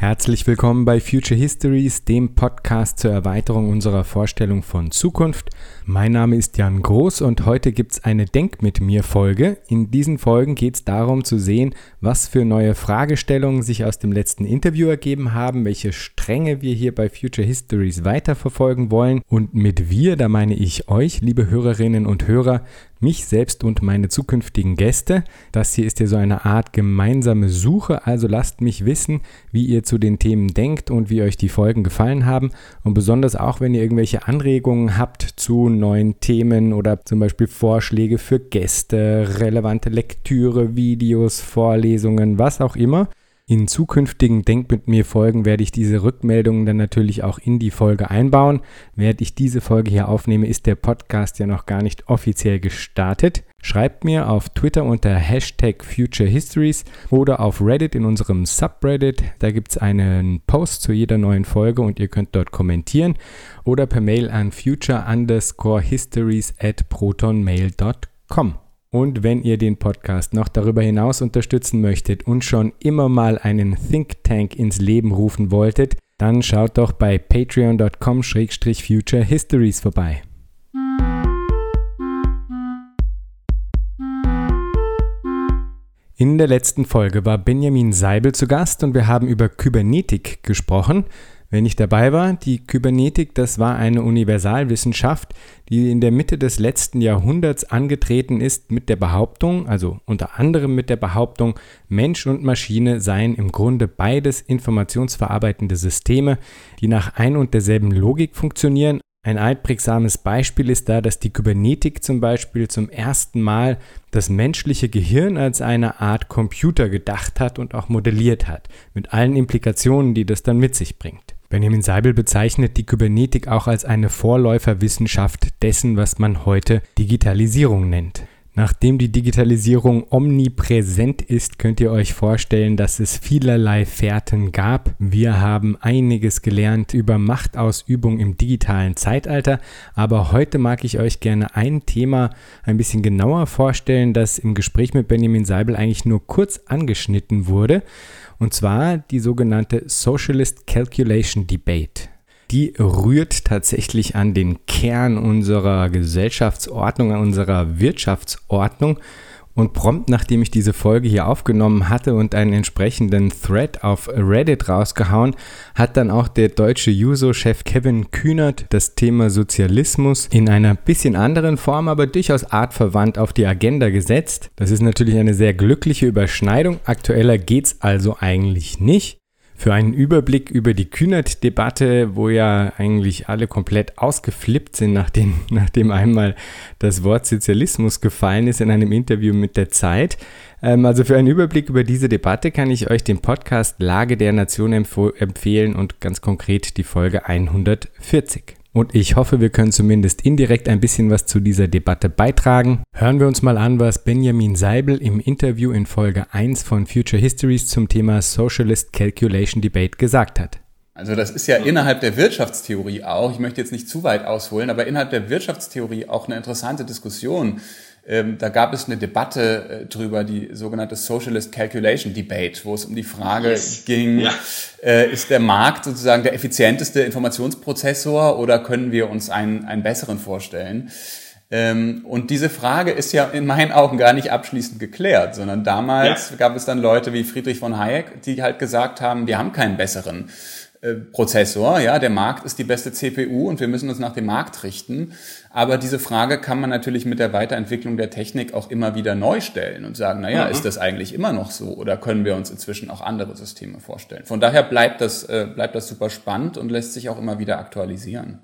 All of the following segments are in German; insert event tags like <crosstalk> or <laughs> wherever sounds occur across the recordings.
Herzlich willkommen bei Future Histories, dem Podcast zur Erweiterung unserer Vorstellung von Zukunft. Mein Name ist Jan Groß und heute gibt es eine Denk mit mir Folge. In diesen Folgen geht es darum zu sehen, was für neue Fragestellungen sich aus dem letzten Interview ergeben haben, welche Stränge wir hier bei Future Histories weiterverfolgen wollen. Und mit wir, da meine ich euch, liebe Hörerinnen und Hörer, mich selbst und meine zukünftigen Gäste. Das hier ist ja so eine Art gemeinsame Suche, also lasst mich wissen, wie ihr zu den Themen denkt und wie euch die Folgen gefallen haben und besonders auch, wenn ihr irgendwelche Anregungen habt zu neuen Themen oder zum Beispiel Vorschläge für Gäste, relevante Lektüre, Videos, Vorlesungen, was auch immer. In zukünftigen Denk mit mir Folgen werde ich diese Rückmeldungen dann natürlich auch in die Folge einbauen. Während ich diese Folge hier aufnehme, ist der Podcast ja noch gar nicht offiziell gestartet. Schreibt mir auf Twitter unter Hashtag Future Histories oder auf Reddit in unserem Subreddit. Da gibt es einen Post zu jeder neuen Folge und ihr könnt dort kommentieren oder per Mail an future underscore histories at protonmail.com. Und wenn ihr den Podcast noch darüber hinaus unterstützen möchtet und schon immer mal einen Think Tank ins Leben rufen wolltet, dann schaut doch bei patreon.com-future histories vorbei. In der letzten Folge war Benjamin Seibel zu Gast und wir haben über Kybernetik gesprochen. Wenn ich dabei war, die Kybernetik, das war eine Universalwissenschaft, die in der Mitte des letzten Jahrhunderts angetreten ist mit der Behauptung, also unter anderem mit der Behauptung, Mensch und Maschine seien im Grunde beides informationsverarbeitende Systeme, die nach ein und derselben Logik funktionieren. Ein altprägsames Beispiel ist da, dass die Kybernetik zum Beispiel zum ersten Mal das menschliche Gehirn als eine Art Computer gedacht hat und auch modelliert hat, mit allen Implikationen, die das dann mit sich bringt. Benjamin Seibel bezeichnet die Kybernetik auch als eine Vorläuferwissenschaft dessen, was man heute Digitalisierung nennt. Nachdem die Digitalisierung omnipräsent ist, könnt ihr euch vorstellen, dass es vielerlei Fährten gab. Wir haben einiges gelernt über Machtausübung im digitalen Zeitalter, aber heute mag ich euch gerne ein Thema ein bisschen genauer vorstellen, das im Gespräch mit Benjamin Seibel eigentlich nur kurz angeschnitten wurde und zwar die sogenannte Socialist Calculation Debate. Die rührt tatsächlich an den Kern unserer Gesellschaftsordnung, an unserer Wirtschaftsordnung und prompt nachdem ich diese Folge hier aufgenommen hatte und einen entsprechenden Thread auf Reddit rausgehauen, hat dann auch der deutsche Juso-Chef Kevin Kühnert das Thema Sozialismus in einer bisschen anderen Form, aber durchaus artverwandt auf die Agenda gesetzt. Das ist natürlich eine sehr glückliche Überschneidung. Aktueller geht's also eigentlich nicht für einen Überblick über die Kühnert-Debatte, wo ja eigentlich alle komplett ausgeflippt sind, nachdem, <laughs> nachdem einmal das Wort Sozialismus gefallen ist in einem Interview mit der Zeit. Ähm, also für einen Überblick über diese Debatte kann ich euch den Podcast Lage der Nation empfehlen und ganz konkret die Folge 140. Und ich hoffe, wir können zumindest indirekt ein bisschen was zu dieser Debatte beitragen. Hören wir uns mal an, was Benjamin Seibel im Interview in Folge 1 von Future Histories zum Thema Socialist Calculation Debate gesagt hat. Also das ist ja innerhalb der Wirtschaftstheorie auch, ich möchte jetzt nicht zu weit ausholen, aber innerhalb der Wirtschaftstheorie auch eine interessante Diskussion ähm, da gab es eine Debatte äh, drüber, die sogenannte Socialist Calculation Debate, wo es um die Frage yes. ging, ja. äh, ist der Markt sozusagen der effizienteste Informationsprozessor oder können wir uns einen, einen besseren vorstellen? Ähm, und diese Frage ist ja in meinen Augen gar nicht abschließend geklärt, sondern damals ja. gab es dann Leute wie Friedrich von Hayek, die halt gesagt haben, wir haben keinen besseren. Äh, Prozessor, ja, der Markt ist die beste CPU und wir müssen uns nach dem Markt richten. Aber diese Frage kann man natürlich mit der Weiterentwicklung der Technik auch immer wieder neu stellen und sagen, naja, mhm. ist das eigentlich immer noch so oder können wir uns inzwischen auch andere Systeme vorstellen? Von daher bleibt das, äh, bleibt das super spannend und lässt sich auch immer wieder aktualisieren.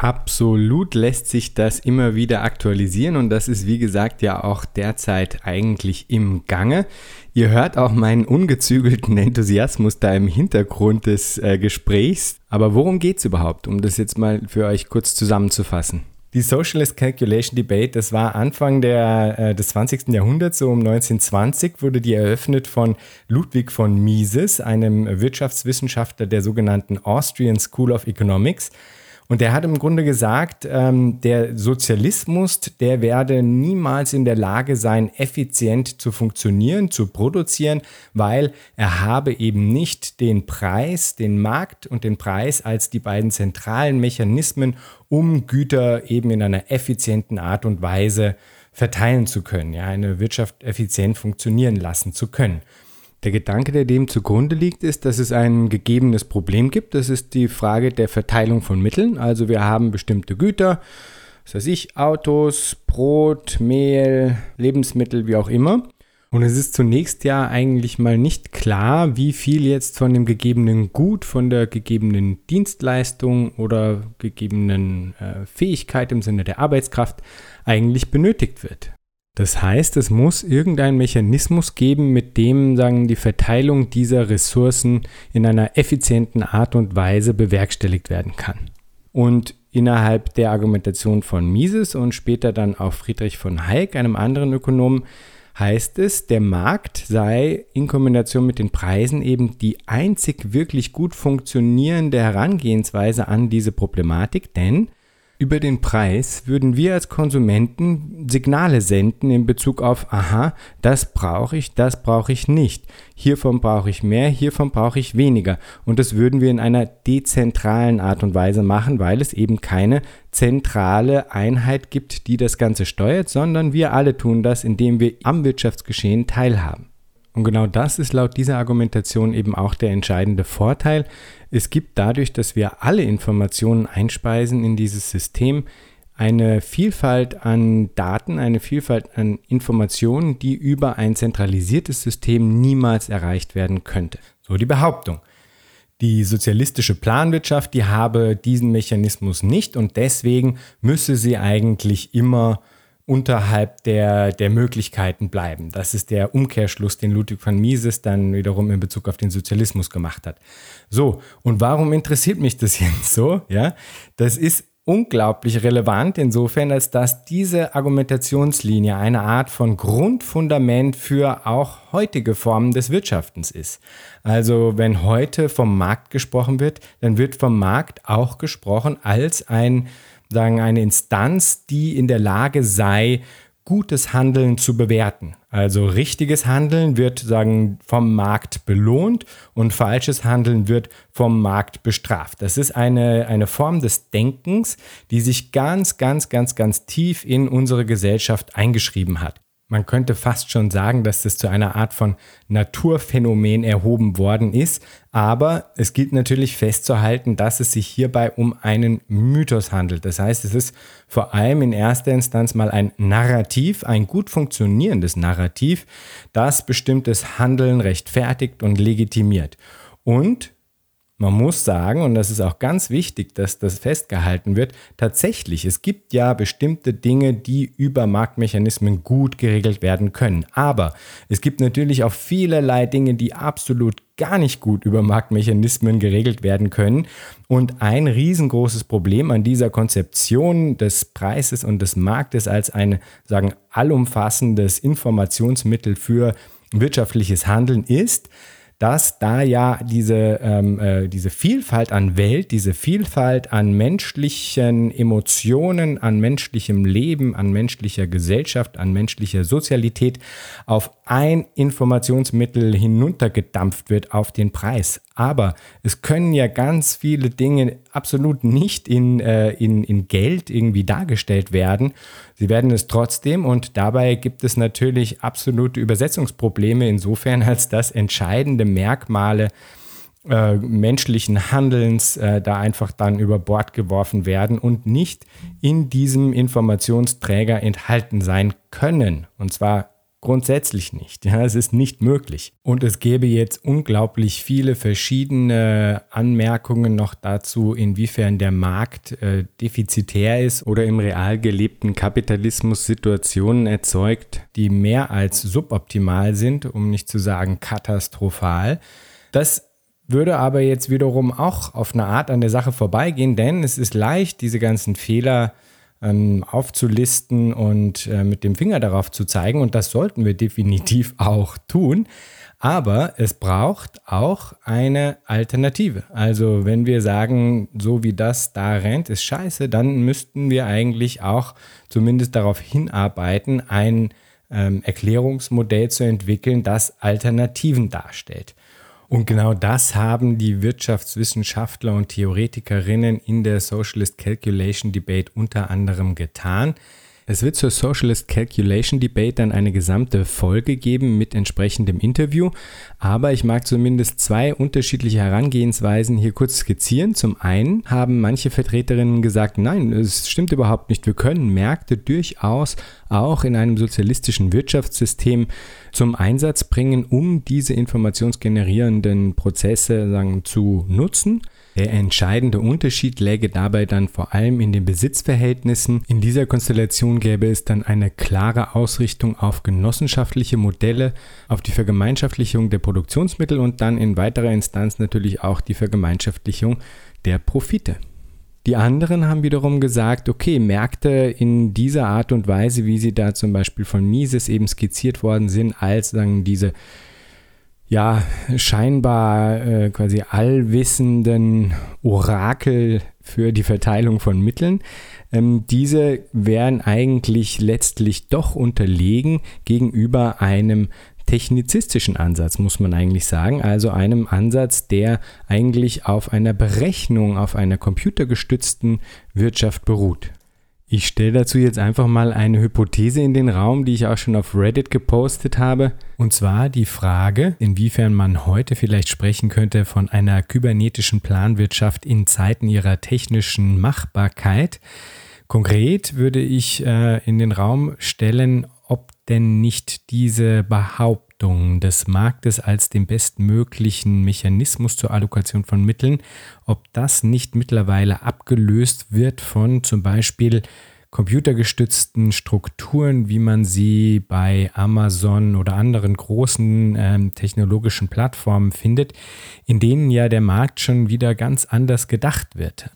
Absolut lässt sich das immer wieder aktualisieren und das ist wie gesagt ja auch derzeit eigentlich im Gange. Ihr hört auch meinen ungezügelten <laughs> Enthusiasmus da im Hintergrund des äh, Gesprächs. Aber worum geht es überhaupt, um das jetzt mal für euch kurz zusammenzufassen? Die Socialist Calculation Debate, das war Anfang der, äh, des 20. Jahrhunderts, so um 1920, wurde die eröffnet von Ludwig von Mises, einem Wirtschaftswissenschaftler der sogenannten Austrian School of Economics. Und der hat im Grunde gesagt, ähm, der Sozialismus, der werde niemals in der Lage sein, effizient zu funktionieren, zu produzieren, weil er habe eben nicht den Preis, den Markt und den Preis als die beiden zentralen Mechanismen, um Güter eben in einer effizienten Art und Weise verteilen zu können, ja, eine Wirtschaft effizient funktionieren lassen zu können. Der Gedanke, der dem zugrunde liegt, ist, dass es ein gegebenes Problem gibt. Das ist die Frage der Verteilung von Mitteln. Also wir haben bestimmte Güter, was weiß ich, Autos, Brot, Mehl, Lebensmittel, wie auch immer. Und es ist zunächst ja eigentlich mal nicht klar, wie viel jetzt von dem gegebenen Gut, von der gegebenen Dienstleistung oder gegebenen äh, Fähigkeit im Sinne der Arbeitskraft eigentlich benötigt wird. Das heißt, es muss irgendeinen Mechanismus geben, mit dem sagen, die Verteilung dieser Ressourcen in einer effizienten Art und Weise bewerkstelligt werden kann. Und innerhalb der Argumentation von Mises und später dann auch Friedrich von Hayek, einem anderen Ökonomen, heißt es, der Markt sei in Kombination mit den Preisen eben die einzig wirklich gut funktionierende Herangehensweise an diese Problematik, denn über den Preis würden wir als Konsumenten Signale senden in Bezug auf, aha, das brauche ich, das brauche ich nicht. Hiervon brauche ich mehr, hiervon brauche ich weniger. Und das würden wir in einer dezentralen Art und Weise machen, weil es eben keine zentrale Einheit gibt, die das Ganze steuert, sondern wir alle tun das, indem wir am Wirtschaftsgeschehen teilhaben. Und genau das ist laut dieser Argumentation eben auch der entscheidende Vorteil. Es gibt dadurch, dass wir alle Informationen einspeisen in dieses System, eine Vielfalt an Daten, eine Vielfalt an Informationen, die über ein zentralisiertes System niemals erreicht werden könnte. So die Behauptung. Die sozialistische Planwirtschaft, die habe diesen Mechanismus nicht und deswegen müsse sie eigentlich immer unterhalb der, der Möglichkeiten bleiben. Das ist der Umkehrschluss, den Ludwig van Mises dann wiederum in Bezug auf den Sozialismus gemacht hat. So, und warum interessiert mich das <laughs> jetzt so? Ja, das ist unglaublich relevant insofern, als dass diese Argumentationslinie eine Art von Grundfundament für auch heutige Formen des Wirtschaftens ist. Also wenn heute vom Markt gesprochen wird, dann wird vom Markt auch gesprochen als ein sagen, eine Instanz, die in der Lage sei, gutes Handeln zu bewerten. Also richtiges Handeln wird sagen vom Markt belohnt und falsches Handeln wird vom Markt bestraft. Das ist eine, eine Form des Denkens, die sich ganz, ganz, ganz, ganz tief in unsere Gesellschaft eingeschrieben hat. Man könnte fast schon sagen, dass das zu einer Art von Naturphänomen erhoben worden ist, aber es gilt natürlich festzuhalten, dass es sich hierbei um einen Mythos handelt. Das heißt, es ist vor allem in erster Instanz mal ein Narrativ, ein gut funktionierendes Narrativ, das bestimmtes Handeln rechtfertigt und legitimiert. Und man muss sagen, und das ist auch ganz wichtig, dass das festgehalten wird, tatsächlich, es gibt ja bestimmte Dinge, die über Marktmechanismen gut geregelt werden können. Aber es gibt natürlich auch vielerlei Dinge, die absolut gar nicht gut über Marktmechanismen geregelt werden können. Und ein riesengroßes Problem an dieser Konzeption des Preises und des Marktes als ein, sagen, allumfassendes Informationsmittel für wirtschaftliches Handeln ist, dass da ja diese, ähm, äh, diese Vielfalt an Welt, diese Vielfalt an menschlichen Emotionen, an menschlichem Leben, an menschlicher Gesellschaft, an menschlicher Sozialität auf ein Informationsmittel hinuntergedampft wird auf den Preis. Aber es können ja ganz viele Dinge absolut nicht in, äh, in, in Geld irgendwie dargestellt werden. Sie werden es trotzdem und dabei gibt es natürlich absolute Übersetzungsprobleme insofern, als dass entscheidende Merkmale äh, menschlichen Handelns äh, da einfach dann über Bord geworfen werden und nicht in diesem Informationsträger enthalten sein können. Und zwar Grundsätzlich nicht. Ja, es ist nicht möglich. Und es gäbe jetzt unglaublich viele verschiedene Anmerkungen noch dazu, inwiefern der Markt äh, defizitär ist oder im real gelebten Kapitalismus Situationen erzeugt, die mehr als suboptimal sind, um nicht zu sagen katastrophal. Das würde aber jetzt wiederum auch auf eine Art an der Sache vorbeigehen, denn es ist leicht, diese ganzen Fehler äh, ähm, aufzulisten und äh, mit dem Finger darauf zu zeigen. Und das sollten wir <laughs> definitiv auch tun. Aber es braucht auch eine Alternative. Also wenn wir sagen, so wie das da rennt, ist scheiße, dann müssten wir eigentlich auch zumindest darauf hinarbeiten, ein ähm, Erklärungsmodell zu entwickeln, das Alternativen darstellt. Und genau das haben die Wirtschaftswissenschaftler und Theoretikerinnen in der Socialist Calculation Debate unter anderem getan. Es wird zur Socialist Calculation Debate dann eine gesamte Folge geben mit entsprechendem Interview, aber ich mag zumindest zwei unterschiedliche Herangehensweisen hier kurz skizzieren. Zum einen haben manche Vertreterinnen gesagt, nein, es stimmt überhaupt nicht, wir können Märkte durchaus auch in einem sozialistischen Wirtschaftssystem zum Einsatz bringen, um diese informationsgenerierenden Prozesse sagen, zu nutzen. Der entscheidende Unterschied läge dabei dann vor allem in den Besitzverhältnissen. In dieser Konstellation gäbe es dann eine klare Ausrichtung auf genossenschaftliche Modelle, auf die Vergemeinschaftlichung der Produktionsmittel und dann in weiterer Instanz natürlich auch die Vergemeinschaftlichung der Profite. Die anderen haben wiederum gesagt, okay, Märkte in dieser Art und Weise, wie sie da zum Beispiel von Mises eben skizziert worden sind, als sagen diese ja scheinbar äh, quasi allwissenden Orakel für die Verteilung von Mitteln. Ähm, diese wären eigentlich letztlich doch unterlegen gegenüber einem technizistischen Ansatz, muss man eigentlich sagen. Also einem Ansatz, der eigentlich auf einer Berechnung, auf einer computergestützten Wirtschaft beruht. Ich stelle dazu jetzt einfach mal eine Hypothese in den Raum, die ich auch schon auf Reddit gepostet habe. Und zwar die Frage, inwiefern man heute vielleicht sprechen könnte von einer kybernetischen Planwirtschaft in Zeiten ihrer technischen Machbarkeit. Konkret würde ich äh, in den Raum stellen, ob denn nicht diese Behauptung des Marktes als den bestmöglichen Mechanismus zur Allokation von Mitteln, ob das nicht mittlerweile abgelöst wird von zum Beispiel computergestützten Strukturen, wie man sie bei Amazon oder anderen großen ähm, technologischen Plattformen findet, in denen ja der Markt schon wieder ganz anders gedacht wird.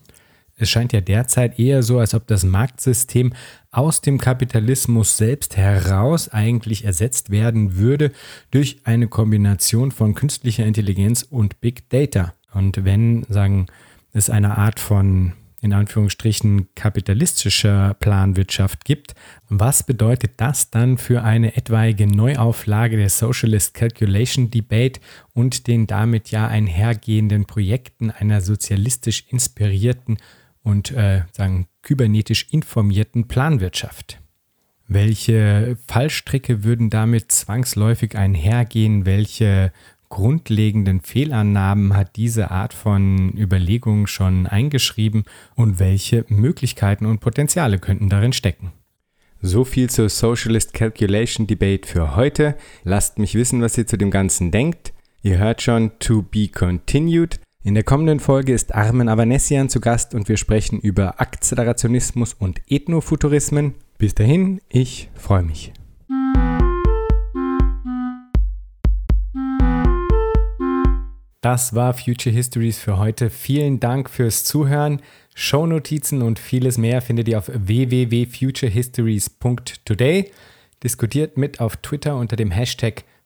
Es scheint ja derzeit eher so, als ob das Marktsystem aus dem Kapitalismus selbst heraus eigentlich ersetzt werden würde durch eine Kombination von künstlicher Intelligenz und Big Data. Und wenn, sagen, es eine Art von in Anführungsstrichen kapitalistischer Planwirtschaft gibt, was bedeutet das dann für eine etwaige Neuauflage der Socialist Calculation Debate und den damit ja einhergehenden Projekten einer sozialistisch inspirierten und äh, sagen kybernetisch informierten Planwirtschaft. Welche Fallstricke würden damit zwangsläufig einhergehen? Welche grundlegenden Fehlannahmen hat diese Art von Überlegungen schon eingeschrieben und welche Möglichkeiten und Potenziale könnten darin stecken? So viel zur Socialist Calculation Debate für heute. Lasst mich wissen, was ihr zu dem Ganzen denkt. Ihr hört schon To Be Continued. In der kommenden Folge ist Armen Avanesian zu Gast und wir sprechen über Akzelerationismus und Ethnofuturismen. Bis dahin, ich freue mich. Das war Future Histories für heute. Vielen Dank fürs Zuhören. Shownotizen und vieles mehr findet ihr auf www.futurehistories.today. Diskutiert mit auf Twitter unter dem Hashtag